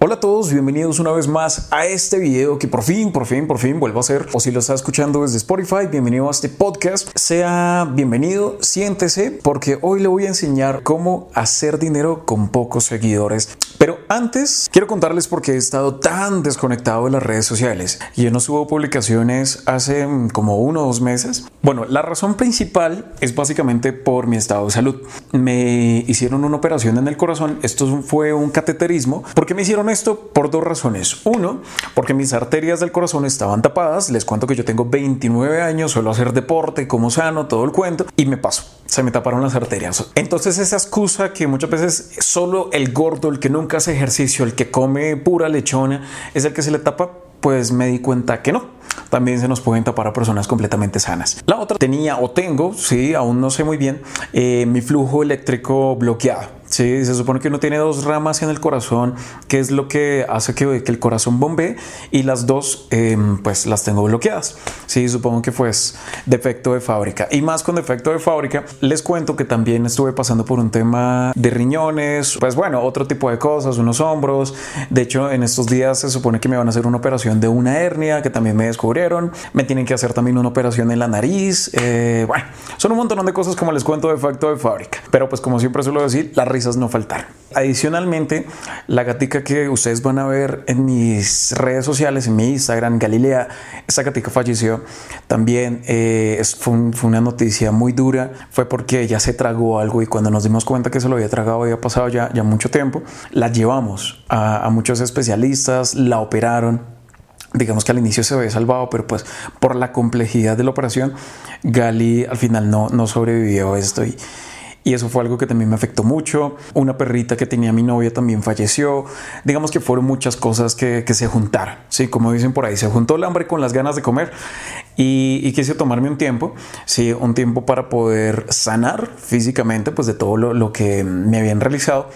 Hola a todos, bienvenidos una vez más a este video que por fin, por fin, por fin vuelvo a hacer. O si lo está escuchando desde Spotify, bienvenido a este podcast. Sea bienvenido, siéntese, porque hoy le voy a enseñar cómo hacer dinero con pocos seguidores. Pero antes, quiero contarles por qué he estado tan desconectado de las redes sociales. Yo no subo publicaciones hace mm, como uno o dos meses. Bueno, la razón principal es básicamente por mi estado de salud. Me hicieron una operación en el corazón. Esto fue un cateterismo. porque me hicieron esto? Por dos razones. Uno, porque mis arterias del corazón estaban tapadas. Les cuento que yo tengo 29 años, suelo hacer deporte, como sano, todo el cuento, y me paso. Se me taparon las arterias. Entonces esa excusa que muchas veces solo el gordo, el que nunca hace ejercicio, el que come pura lechona, es el que se le tapa, pues me di cuenta que no también se nos pueden tapar a personas completamente sanas. La otra tenía o tengo, sí, aún no sé muy bien, eh, mi flujo eléctrico bloqueado. Sí, se supone que uno tiene dos ramas en el corazón, que es lo que hace que, que el corazón bombee y las dos em, pues las tengo bloqueadas. Sí, supongo que fue defecto de fábrica. Y más con defecto de fábrica, les cuento que también estuve pasando por un tema de riñones, pues bueno, otro tipo de cosas, unos hombros. De hecho, en estos días se supone que me van a hacer una operación de una hernia que también me descubrieron. Me tienen que hacer también una operación en la nariz. Eh, bueno, son un montón de cosas como les cuento defecto de fábrica. Pero pues como siempre suelo decir, la no faltar. Adicionalmente, la gatica que ustedes van a ver en mis redes sociales, en mi Instagram, Galilea, esa gatica falleció. También eh, fue, una noticia muy dura. Fue porque ella se tragó algo y cuando nos dimos cuenta que se lo había tragado había pasado ya, ya mucho tiempo. La llevamos a, a muchos especialistas, la operaron digamos que al inicio se había salvado, pero pues por la complejidad de la operación, Gali al final no, no sobrevivió esto y, y eso fue algo que también me afectó mucho. Una perrita que tenía mi novia también falleció. Digamos que fueron muchas cosas que, se juntaron. Sí, como dicen por ahí, se juntó el hambre con las ganas de comer y, quise tomarme un tiempo, sí, un tiempo para poder sanar físicamente pues de todo lo, que me habían realizado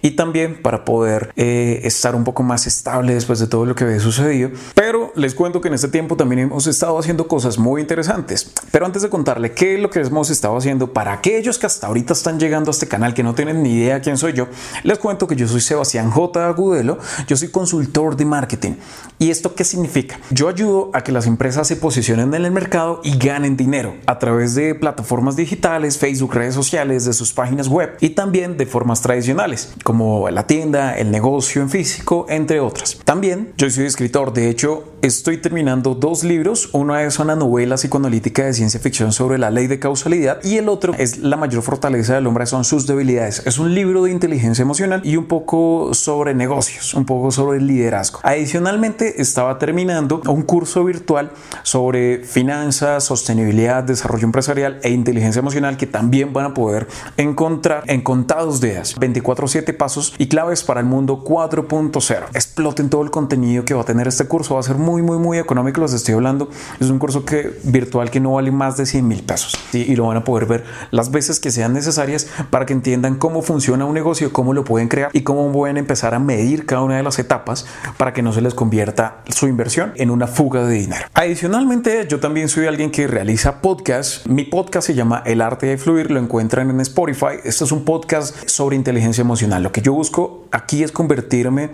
y también para poder eh, estar un poco más estable después de todo lo que había sucedido. Pero les cuento que en este tiempo también hemos estado haciendo cosas muy interesantes. Pero antes de contarle qué es lo que hemos estado haciendo para aquellos que hasta ahorita están llegando a este canal que no tienen ni idea quién soy yo, les cuento que yo soy Sebastián J. Agudelo, yo soy consultor de marketing. ¿Y esto qué significa? Yo ayudo a que las empresas se posicionen en el mercado y ganen dinero a través de plataformas digitales, Facebook, redes sociales, de sus páginas web y también de formas tradicionales, como la tienda, el negocio en físico, entre otras. También yo soy escritor, de hecho estoy terminando dos libros, uno es una novela psicoanalítica de ciencia ficción sobre la ley de causalidad y el otro es La mayor fortaleza del hombre son sus debilidades. Es un libro de inteligencia emocional y un poco sobre negocios, un poco sobre liderazgo. Adicionalmente estaba terminando un curso virtual sobre finanzas, sostenibilidad, desarrollo empresarial e inteligencia emocional que también van a poder encontrar en contados días, 24/7 pasos y claves para el mundo 4.0. Exploten todo el contenido que va a tener este curso, va a ser muy muy muy económico, los estoy hablando. Es un curso que virtual que no vale más de 100 mil pesos y lo van a poder ver las veces que sean necesarias para que entiendan cómo funciona un negocio, cómo lo pueden crear y cómo pueden empezar a medir cada una de las etapas para que no se les convierta su inversión en una fuga de dinero. Adicionalmente, yo también soy alguien que realiza podcast. Mi podcast se llama El arte de fluir, lo encuentran en Spotify. Este es un podcast sobre inteligencia emocional. Lo que yo busco aquí es convertirme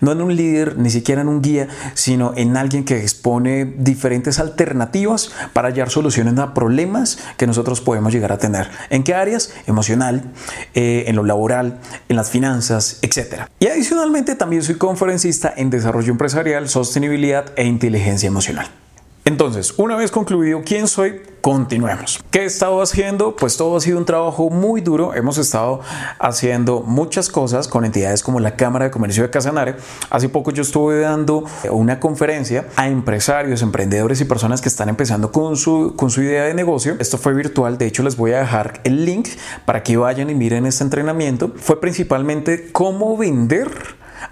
no en un líder, ni siquiera en un guía, sino en alguien que expone diferentes alternativas para hallar soluciones a problemas que nosotros podemos llegar a tener. ¿En qué áreas? Emocional, eh, en lo laboral, en las finanzas, etc. Y adicionalmente también soy conferencista en desarrollo empresarial, sostenibilidad e inteligencia emocional. Entonces, una vez concluido quién soy, continuemos. ¿Qué he estado haciendo? Pues todo ha sido un trabajo muy duro. Hemos estado haciendo muchas cosas con entidades como la Cámara de Comercio de Casanare. Hace poco yo estuve dando una conferencia a empresarios, emprendedores y personas que están empezando con su, con su idea de negocio. Esto fue virtual. De hecho, les voy a dejar el link para que vayan y miren este entrenamiento. Fue principalmente cómo vender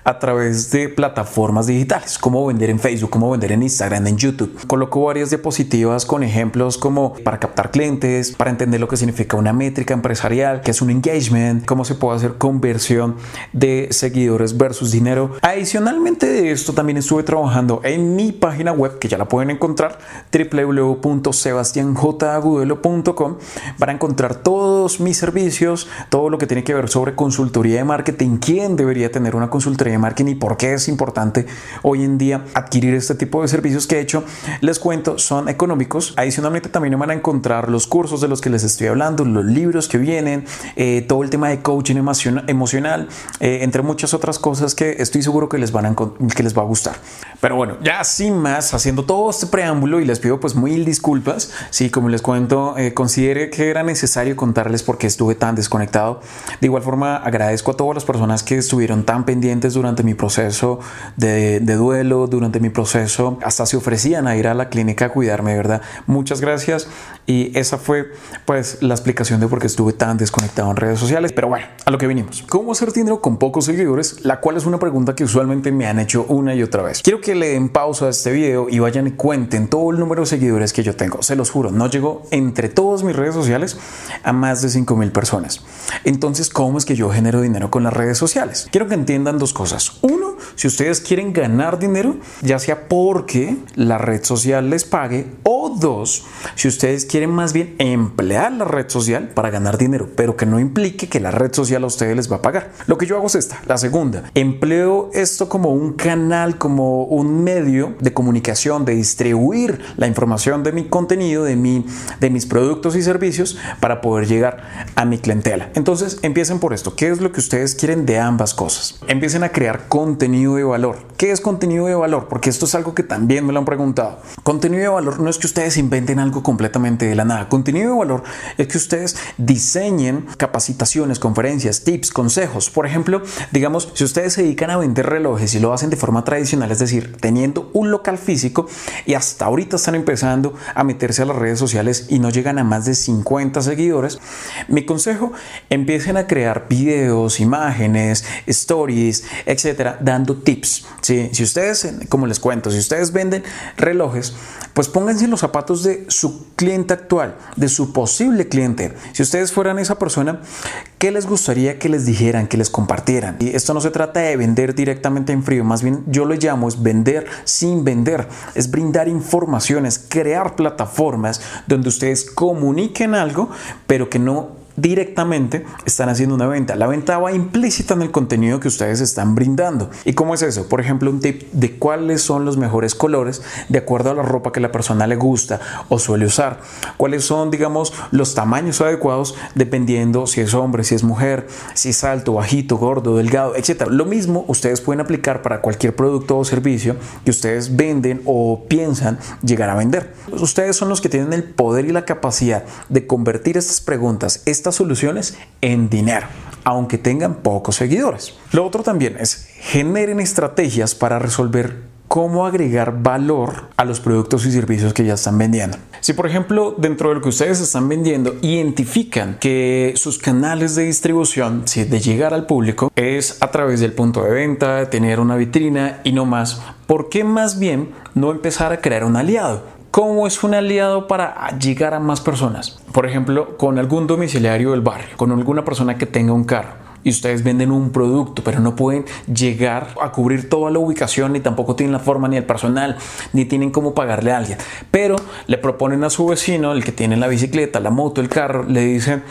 a través de plataformas digitales, cómo vender en Facebook, cómo vender en Instagram, en YouTube. Coloco varias diapositivas con ejemplos como para captar clientes, para entender lo que significa una métrica empresarial, que es un engagement, cómo se puede hacer conversión de seguidores versus dinero. Adicionalmente de esto también estuve trabajando en mi página web que ya la pueden encontrar www.sebastianjagudelo.com para encontrar todos mis servicios, todo lo que tiene que ver sobre consultoría de marketing, quién debería tener una consultoría consultoría de marketing y por qué es importante hoy en día adquirir este tipo de servicios que he hecho, les cuento, son económicos. Adicionalmente también van a encontrar los cursos de los que les estoy hablando, los libros que vienen, eh, todo el tema de coaching emocional, eh, entre muchas otras cosas que estoy seguro que les, van a, que les va a gustar. Pero bueno, ya sin más, haciendo todo este preámbulo y les pido pues mil disculpas, si como les cuento, eh, que era necesario contarles por qué estuve tan desconectado. De igual forma, agradezco a todas las personas que estuvieron tan pendientes durante mi proceso de, de duelo, durante mi proceso, hasta se ofrecían a ir a la clínica a cuidarme, ¿verdad? Muchas gracias y esa fue pues la explicación de por qué estuve tan desconectado en redes sociales. Pero bueno, a lo que vinimos. ¿Cómo hacer dinero con pocos seguidores? La cual es una pregunta que usualmente me han hecho una y otra vez. Quiero que le den pausa a este video y vayan y cuenten todo el número de seguidores que yo tengo. Se los juro, no llegó entre todas mis redes sociales a más de 5 mil personas. Entonces, ¿cómo es que yo genero dinero con las redes sociales? Quiero que entiendan dos cosas. Uno, si ustedes quieren ganar dinero, ya sea porque la red social les pague o dos, si ustedes quieren más bien emplear la red social para ganar dinero, pero que no implique que la red social a ustedes les va a pagar. Lo que yo hago es esta, la segunda. Empleo esto como un canal, como un medio de comunicación, de distribuir la información de mi contenido, de, mi, de mis productos y servicios para poder llegar a mi clientela. Entonces, empiecen por esto. ¿Qué es lo que ustedes quieren de ambas cosas? Empiecen a crear contenido de valor. ¿Qué es contenido de valor? Porque esto es algo que también me lo han preguntado. Contenido de valor no es que ustedes inventen algo completamente de la nada. Contenido de valor es que ustedes diseñen capacitaciones, conferencias, tips, consejos. Por ejemplo, digamos, si ustedes se dedican a vender relojes y lo hacen de forma tradicional, es decir, teniendo un local físico y hasta ahorita están empezando a meterse a las redes sociales y no llegan a más de 50 seguidores, mi consejo, empiecen a crear videos, imágenes, stories, etcétera, dando tips. Si ustedes, como les cuento, si ustedes venden relojes, pues pónganse en los zapatos de su cliente actual, de su posible cliente. Si ustedes fueran esa persona, ¿qué les gustaría que les dijeran, que les compartieran? Y esto no se trata de vender directamente en frío, más bien yo lo llamo es vender sin vender, es brindar informaciones, crear plataformas donde ustedes comuniquen algo, pero que no directamente están haciendo una venta. La venta va implícita en el contenido que ustedes están brindando. ¿Y cómo es eso? Por ejemplo, un tip de cuáles son los mejores colores de acuerdo a la ropa que la persona le gusta o suele usar. Cuáles son, digamos, los tamaños adecuados dependiendo si es hombre, si es mujer, si es alto, bajito, gordo, delgado, etc. Lo mismo ustedes pueden aplicar para cualquier producto o servicio que ustedes venden o piensan llegar a vender. Ustedes son los que tienen el poder y la capacidad de convertir estas preguntas, estas soluciones en dinero, aunque tengan pocos seguidores. Lo otro también es generen estrategias para resolver cómo agregar valor a los productos y servicios que ya están vendiendo. Si por ejemplo dentro de lo que ustedes están vendiendo identifican que sus canales de distribución, si de llegar al público, es a través del punto de venta, tener una vitrina y no más, ¿por qué más bien no empezar a crear un aliado? ¿Cómo es un aliado para llegar a más personas? Por ejemplo, con algún domiciliario del barrio, con alguna persona que tenga un carro y ustedes venden un producto, pero no pueden llegar a cubrir toda la ubicación, ni tampoco tienen la forma ni el personal, ni tienen cómo pagarle a alguien. Pero le proponen a su vecino, el que tiene la bicicleta, la moto, el carro, le dicen,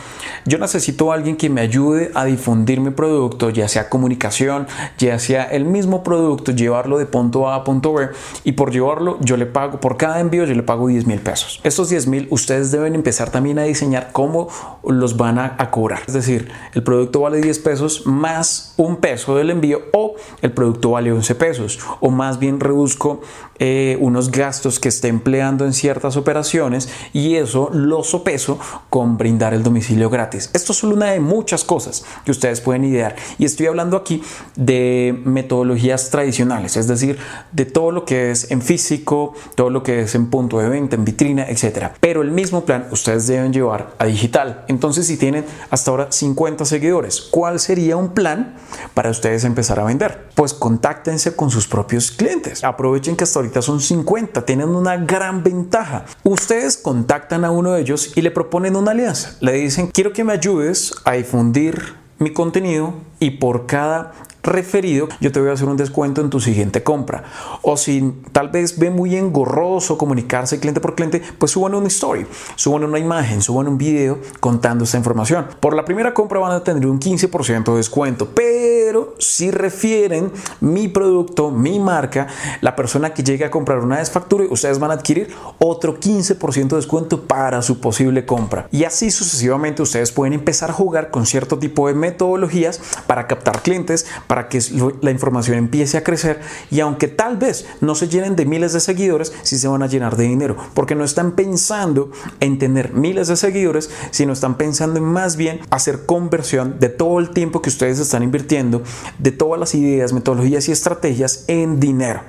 yo necesito a alguien que me ayude a difundir mi producto, ya sea comunicación, ya sea el mismo producto, llevarlo de punto A a punto B, y por llevarlo yo le pago, por cada envío yo le pago 10 mil pesos. Estos 10 mil ustedes deben empezar también a diseñar cómo los van a, a cobrar. Es decir, el producto vale 10 pesos más un peso del envío o el producto vale 11 pesos o más bien reduzco eh, unos gastos que esté empleando en ciertas operaciones y eso lo sopeso con brindar el domicilio gratis. Esto es solo una de muchas cosas que ustedes pueden idear y estoy hablando aquí de metodologías tradicionales, es decir, de todo lo que es en físico, todo lo que es en punto de venta, en vitrina, etcétera. Pero el mismo plan ustedes deben llevar a digital. Entonces, si tienen hasta ahora 50 seguidores, ¿cuál sería un plan para ustedes empezar a vender? Pues contáctense con sus propios clientes. Aprovechen que hasta ahorita son 50, tienen una gran ventaja. Ustedes contactan a uno de ellos y le proponen una alianza. Le dicen, quiero que me ayudes a difundir mi contenido y por cada referido, yo te voy a hacer un descuento en tu siguiente compra. O si tal vez ve muy engorroso comunicarse cliente por cliente, pues suban una story, suban una imagen, suban un video contando esta información. Por la primera compra van a tener un 15% de descuento, pero pero si refieren mi producto, mi marca, la persona que llegue a comprar una vez facture, ustedes van a adquirir otro 15% de descuento para su posible compra. Y así sucesivamente ustedes pueden empezar a jugar con cierto tipo de metodologías para captar clientes, para que la información empiece a crecer y aunque tal vez no se llenen de miles de seguidores, sí se van a llenar de dinero, porque no están pensando en tener miles de seguidores, sino están pensando en más bien hacer conversión de todo el tiempo que ustedes están invirtiendo, de todas las ideas, metodologías y estrategias en dinero.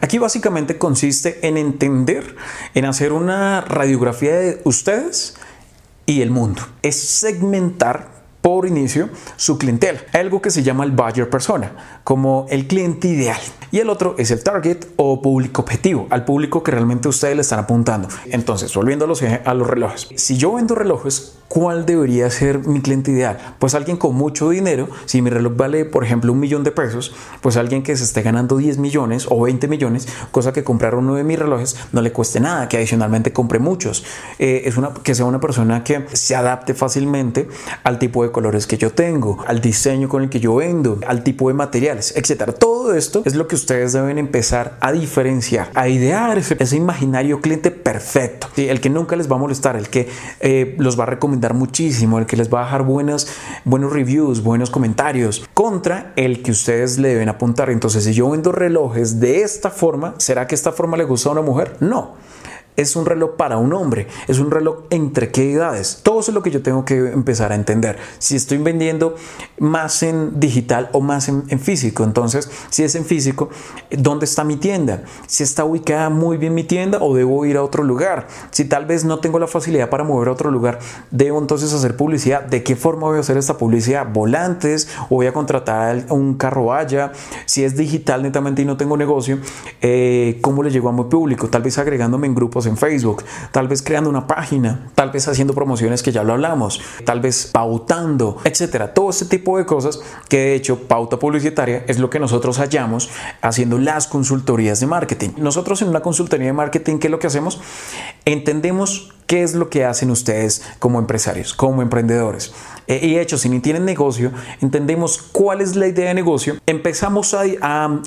Aquí básicamente consiste en entender, en hacer una radiografía de ustedes y el mundo. Es segmentar por inicio su clientela, algo que se llama el buyer persona, como el cliente ideal. Y el otro es el target o público objetivo, al público que realmente ustedes le están apuntando. Entonces, volviendo a los, relojes. Si yo vendo relojes, ¿cuál debería ser mi cliente ideal? Pues alguien con mucho dinero. Si mi reloj vale, por ejemplo, un millón de pesos, pues alguien que se esté ganando 10 millones o 20 millones, cosa que comprar uno de mis relojes no le cueste nada, que adicionalmente compre muchos. Eh, es una, que sea una persona que se adapte fácilmente al tipo de colores que yo tengo, al diseño con el que yo vendo, al tipo de materiales, etcétera. Todo esto es lo que ustedes deben empezar a diferenciar, a idear ese, imaginario cliente perfecto, el que nunca les va a molestar, el que eh, los va a recomendar muchísimo, el que les va a dejar buenos, buenos reviews, buenos comentarios, contra el que ustedes le deben apuntar. Entonces, si yo vendo relojes de esta forma, ¿será que esta forma le gusta a una mujer? No es un reloj para un hombre, es un reloj entre qué edades. Todo eso es lo que yo tengo que empezar a entender. Si estoy vendiendo más en digital o más en, físico, entonces si es en físico, ¿dónde está mi tienda? Si está ubicada muy bien mi tienda o debo ir a otro lugar. Si tal vez no tengo la facilidad para mover a otro lugar, debo entonces hacer publicidad. ¿De qué forma voy a hacer esta publicidad? ¿Volantes o voy a contratar un carro vaya? Si es digital netamente y no tengo negocio, eh, ¿cómo le llego a mi público? Tal vez agregándome en grupos en Facebook, tal vez creando una página, tal vez haciendo promociones que ya lo hablamos, tal vez pautando, etcétera. Todo este tipo de cosas que de hecho pauta publicitaria es lo que nosotros hallamos haciendo las consultorías de marketing. Nosotros en una consultoría de marketing, ¿qué es lo que hacemos? Entendemos qué es lo que hacen ustedes como empresarios, como emprendedores. Eh, y de hecho, si ni tienen negocio, entendemos cuál es la idea de negocio, empezamos a,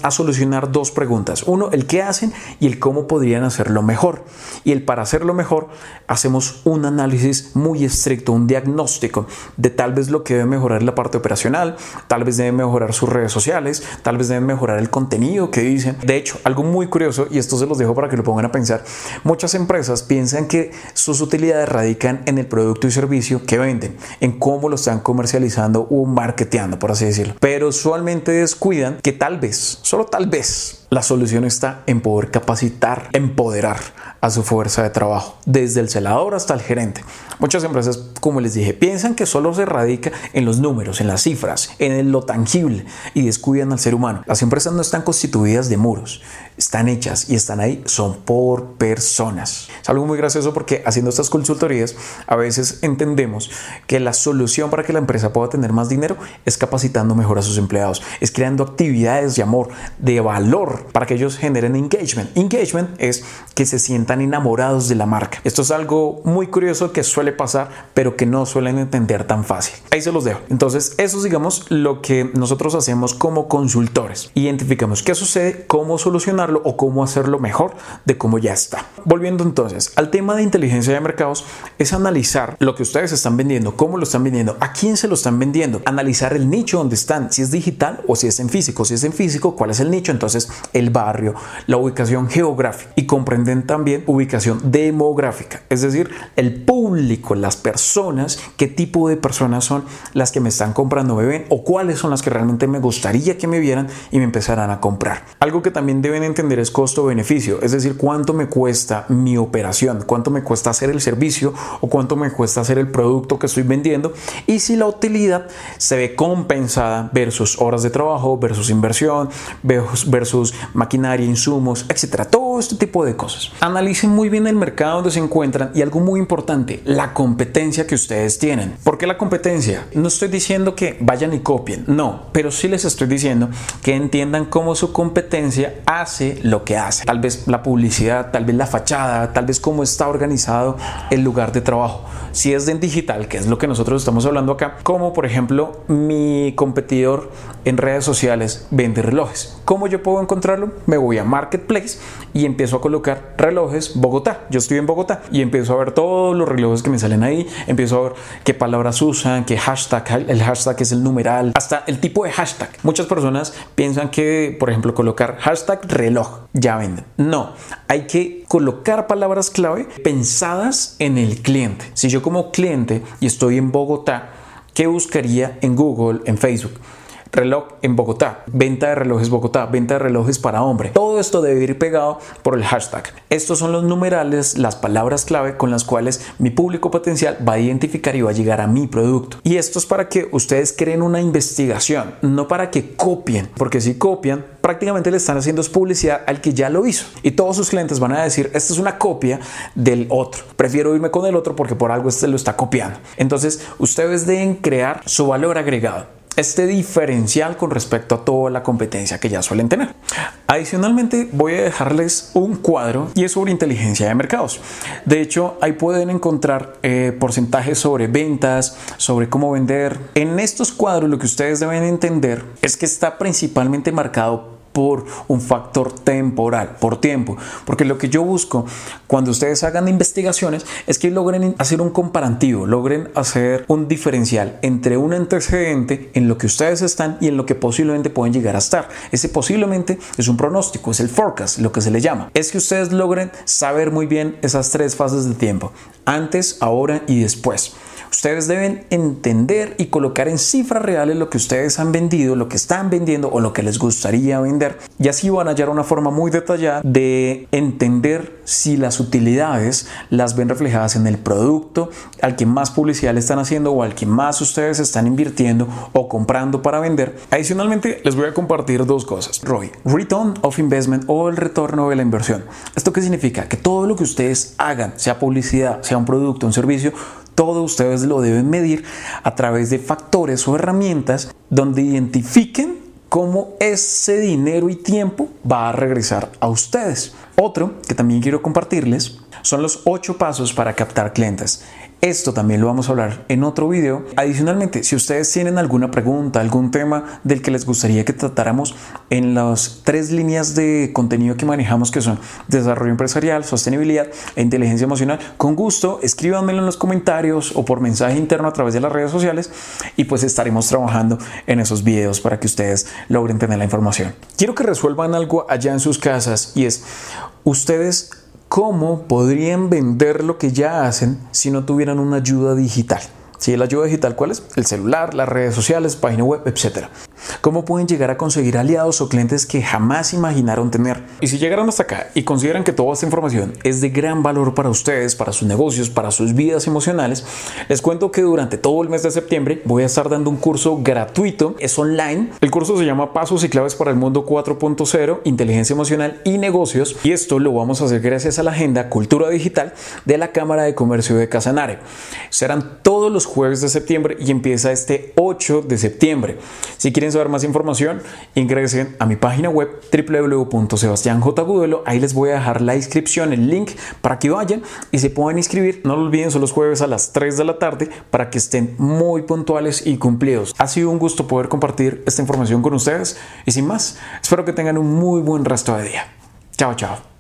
a, solucionar dos preguntas. Uno, el qué hacen y el cómo podrían hacerlo mejor. Y el para hacerlo mejor, hacemos un análisis muy estricto, un diagnóstico de tal vez lo que debe mejorar la parte operacional, tal vez debe mejorar sus redes sociales, tal vez debe mejorar el contenido que dicen. De hecho, algo muy curioso, y esto se los dejo para que lo pongan a pensar, muchas empresas piensan que sus utilidades radican en el producto y servicio que venden, en cómo lo están comercializando o marketeando, por así decirlo. Pero usualmente descuidan que tal vez, solo tal vez, la solución está en poder capacitar, empoderar a su fuerza de trabajo, desde el celador hasta el gerente. Muchas empresas, como les dije, piensan que solo se radica en los números, en las cifras, en lo tangible y descuidan al ser humano. Las empresas no están constituidas de muros, están hechas y están ahí, son por personas. Es algo muy gracioso porque haciendo estas consultorías a veces entendemos que la solución para que la empresa pueda tener más dinero es capacitando mejor a sus empleados, es creando actividades de amor, de valor para que ellos generen engagement. Engagement es que se sientan enamorados de la marca. Esto es algo muy curioso que suele pasar, pero que no suelen entender tan fácil. Ahí se los dejo. Entonces, eso es, digamos, lo que nosotros hacemos como consultores. Identificamos qué sucede, cómo solucionarlo o cómo hacerlo mejor de cómo ya está. Volviendo entonces al tema de inteligencia de mercados, es analizar lo que ustedes están vendiendo, cómo lo están vendiendo, a quién se lo están vendiendo, analizar el nicho donde están, si es digital o si es en físico. Si es en físico, cuál es el nicho, entonces el barrio, la ubicación geográfica y comprenden también ubicación demográfica, es decir, el público las personas, qué tipo de personas son las que me están comprando, me ven o cuáles son las que realmente me gustaría que me vieran y me empezaran a comprar. Algo que también deben entender es costo-beneficio, es decir, cuánto me cuesta mi operación, cuánto me cuesta hacer el servicio o cuánto me cuesta hacer el producto que estoy vendiendo y si la utilidad se ve compensada versus horas de trabajo, versus inversión, versus maquinaria, insumos, etcétera. Todo este tipo de cosas. Analicen muy bien el mercado donde se encuentran y algo muy importante, la competencia que ustedes tienen. ¿Por qué la competencia? No estoy diciendo que vayan y copien, no, pero sí les estoy diciendo que entiendan cómo su competencia hace lo que hace. Tal vez la publicidad, tal vez la fachada, tal vez cómo está organizado el lugar de trabajo. Si es en digital, que es lo que nosotros estamos hablando acá, como por ejemplo mi competidor en redes sociales vende relojes. ¿Cómo yo puedo encontrarlo? Me voy a Marketplace y empiezo a colocar relojes Bogotá. Yo estoy en Bogotá y empiezo a ver todos los relojes que me salen ahí, a ver qué palabras usan, qué hashtag, el hashtag es el numeral, hasta el tipo de hashtag. Muchas personas piensan que, por ejemplo, colocar hashtag reloj ya venden. No, hay que colocar palabras clave pensadas en el cliente. Si yo como cliente y estoy en Bogotá, ¿qué buscaría en Google, en Facebook? Reloj en Bogotá, venta de relojes Bogotá, venta de relojes para hombre. Todo esto debe ir pegado por el hashtag. Estos son los numerales, las palabras clave con las cuales mi público potencial va a identificar y va a llegar a mi producto. Y esto es para que ustedes creen una investigación, no para que copien, porque si copian, prácticamente le están haciendo publicidad al que ya lo hizo. Y todos sus clientes van a decir, esta es una copia del otro. Prefiero irme con el otro porque por algo este lo está copiando. Entonces, ustedes deben crear su valor agregado este diferencial con respecto a toda la competencia que ya suelen tener. Adicionalmente voy a dejarles un cuadro y es sobre inteligencia de mercados. De hecho, ahí pueden encontrar eh, porcentajes sobre ventas, sobre cómo vender. En estos cuadros lo que ustedes deben entender es que está principalmente marcado por un factor temporal, por tiempo. Porque lo que yo busco cuando ustedes hagan investigaciones es que logren hacer un comparativo, logren hacer un diferencial entre un antecedente en lo que ustedes están y en lo que posiblemente pueden llegar a estar. Ese posiblemente es un pronóstico, es el forecast, lo que se le llama. Es que ustedes logren saber muy bien esas tres fases de tiempo, antes, ahora y después. Ustedes deben entender y colocar en cifras reales lo que ustedes han vendido, lo que están vendiendo o lo que les gustaría vender. Y así van a hallar una forma muy detallada de entender si las utilidades las ven reflejadas en el producto al que más publicidad le están haciendo o al que más ustedes están invirtiendo o comprando para vender. Adicionalmente, les voy a compartir dos cosas. ROI, Return of Investment o el retorno de la inversión. ¿Esto qué significa? Que todo lo que ustedes hagan, sea publicidad, sea un producto, un servicio, todo ustedes lo deben medir a través de factores o herramientas donde identifiquen cómo ese dinero y tiempo va a regresar a ustedes. Otro que también quiero compartirles son los ocho pasos para captar clientes. Esto también lo vamos a hablar en otro video. Adicionalmente, si ustedes tienen alguna pregunta, algún tema del que les gustaría que tratáramos en las tres líneas de contenido que manejamos, que son desarrollo empresarial, sostenibilidad e inteligencia emocional, con gusto escríbanmelo en los comentarios o por mensaje interno a través de las redes sociales y pues estaremos trabajando en esos videos para que ustedes logren tener la información. Quiero que resuelvan algo allá en sus casas y es, ustedes cómo podrían vender lo que ya hacen si no tuvieran una ayuda digital. Si la ayuda digital, ¿cuál es? El celular, las redes sociales, página web, etcétera. ¿Cómo pueden llegar a conseguir aliados o clientes que jamás imaginaron tener? Y si llegaron hasta acá y consideran que toda esta información es de gran valor para ustedes, para sus negocios, para sus vidas emocionales, les cuento que durante todo el mes de septiembre voy a estar dando un curso gratuito, es online. El curso se llama Pasos y Claves para el Mundo 4.0, Inteligencia Emocional y Negocios. Y esto lo vamos a hacer gracias a la agenda Cultura Digital de la Cámara de Comercio de Casanare. Serán todos los jueves de septiembre y empieza este 8 de septiembre. Si quieren saber más información, ingresen a mi página web www.sebastianjgudelo. Ahí les voy a dejar la inscripción, el link para que vayan y se puedan inscribir. No lo olviden, son los jueves a las 3 de la tarde para que estén muy puntuales y cumplidos. Ha sido un gusto poder compartir esta información con ustedes y sin más, espero que tengan un muy buen resto de día. Chao, chao.